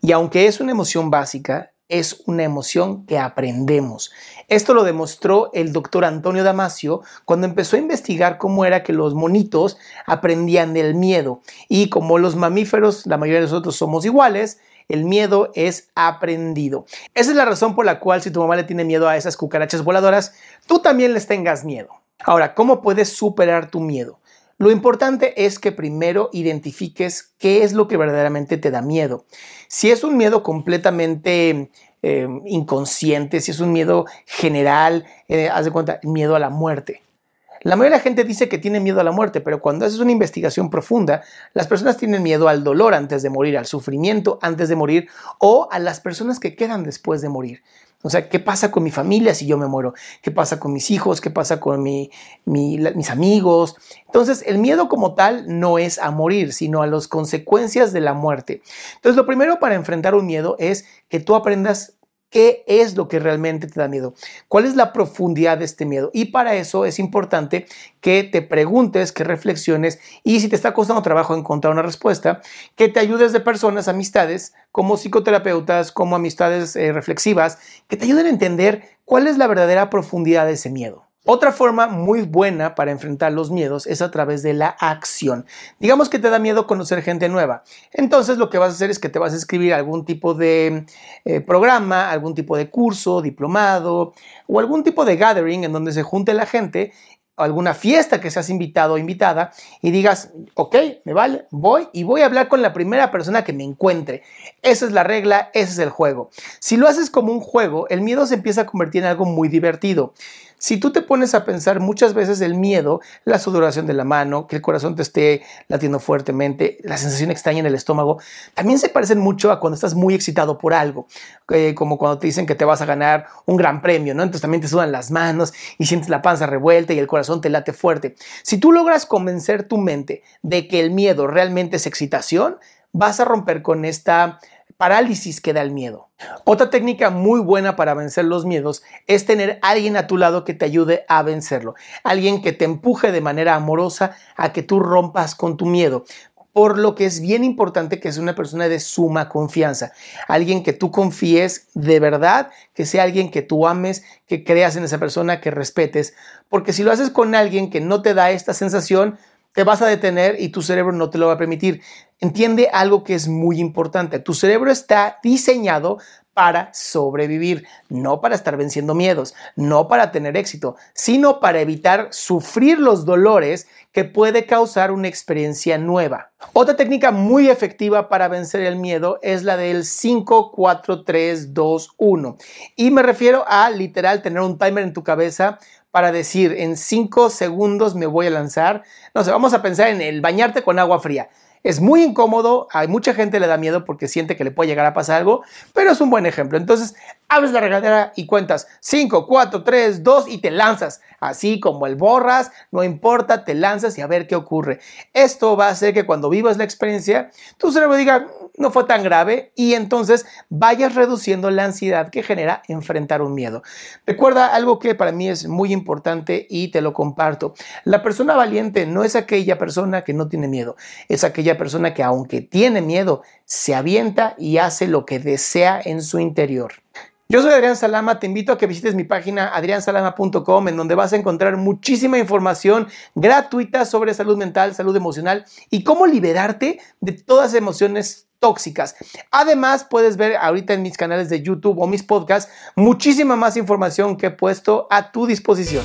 Y aunque es una emoción básica, es una emoción que aprendemos. Esto lo demostró el doctor Antonio Damasio cuando empezó a investigar cómo era que los monitos aprendían del miedo. Y como los mamíferos, la mayoría de nosotros somos iguales, el miedo es aprendido. Esa es la razón por la cual si tu mamá le tiene miedo a esas cucarachas voladoras, tú también les tengas miedo. Ahora, ¿cómo puedes superar tu miedo? Lo importante es que primero identifiques qué es lo que verdaderamente te da miedo. Si es un miedo completamente eh, inconsciente, si es un miedo general, eh, haz de cuenta, miedo a la muerte. La mayoría de la gente dice que tiene miedo a la muerte, pero cuando haces una investigación profunda, las personas tienen miedo al dolor antes de morir, al sufrimiento antes de morir o a las personas que quedan después de morir. O sea, ¿qué pasa con mi familia si yo me muero? ¿Qué pasa con mis hijos? ¿Qué pasa con mis amigos? Entonces, el miedo como tal no es a morir, sino a las consecuencias de la muerte. Entonces, lo primero para enfrentar un miedo es que tú aprendas ¿Qué es lo que realmente te da miedo? ¿Cuál es la profundidad de este miedo? Y para eso es importante que te preguntes, que reflexiones y si te está costando trabajo encontrar una respuesta, que te ayudes de personas, amistades, como psicoterapeutas, como amistades eh, reflexivas, que te ayuden a entender cuál es la verdadera profundidad de ese miedo. Otra forma muy buena para enfrentar los miedos es a través de la acción. Digamos que te da miedo conocer gente nueva. Entonces lo que vas a hacer es que te vas a escribir algún tipo de eh, programa, algún tipo de curso, diplomado o algún tipo de gathering en donde se junte la gente alguna fiesta que seas invitado o invitada y digas, ok, me vale, voy y voy a hablar con la primera persona que me encuentre. Esa es la regla, ese es el juego. Si lo haces como un juego, el miedo se empieza a convertir en algo muy divertido. Si tú te pones a pensar muchas veces el miedo, la sudoración de la mano, que el corazón te esté latiendo fuertemente, la sensación extraña en el estómago, también se parecen mucho a cuando estás muy excitado por algo, eh, como cuando te dicen que te vas a ganar un gran premio, ¿no? Entonces también te sudan las manos y sientes la panza revuelta y el corazón te late fuerte. Si tú logras convencer tu mente de que el miedo realmente es excitación, vas a romper con esta parálisis que da el miedo. Otra técnica muy buena para vencer los miedos es tener alguien a tu lado que te ayude a vencerlo, alguien que te empuje de manera amorosa a que tú rompas con tu miedo. Por lo que es bien importante que sea una persona de suma confianza, alguien que tú confíes de verdad, que sea alguien que tú ames, que creas en esa persona, que respetes, porque si lo haces con alguien que no te da esta sensación, te vas a detener y tu cerebro no te lo va a permitir. Entiende algo que es muy importante. Tu cerebro está diseñado para sobrevivir, no para estar venciendo miedos, no para tener éxito, sino para evitar sufrir los dolores que puede causar una experiencia nueva. Otra técnica muy efectiva para vencer el miedo es la del 5, 4, 3, 2, 1. Y me refiero a literal tener un timer en tu cabeza para decir en 5 segundos me voy a lanzar. No sé, vamos a pensar en el bañarte con agua fría. Es muy incómodo, hay mucha gente le da miedo porque siente que le puede llegar a pasar algo, pero es un buen ejemplo. Entonces, abres la regadera y cuentas 5, 4, 3, 2 y te lanzas. Así como el borras, no importa, te lanzas y a ver qué ocurre. Esto va a hacer que cuando vivas la experiencia, tu cerebro diga, no fue tan grave y entonces vayas reduciendo la ansiedad que genera enfrentar un miedo. Recuerda algo que para mí es muy importante y te lo comparto. La persona valiente no es aquella persona que no tiene miedo, es aquella persona que aunque tiene miedo, se avienta y hace lo que desea en su interior. Yo soy Adrián Salama, te invito a que visites mi página adriansalama.com en donde vas a encontrar muchísima información gratuita sobre salud mental, salud emocional y cómo liberarte de todas las emociones tóxicas. Además, puedes ver ahorita en mis canales de YouTube o mis podcasts muchísima más información que he puesto a tu disposición.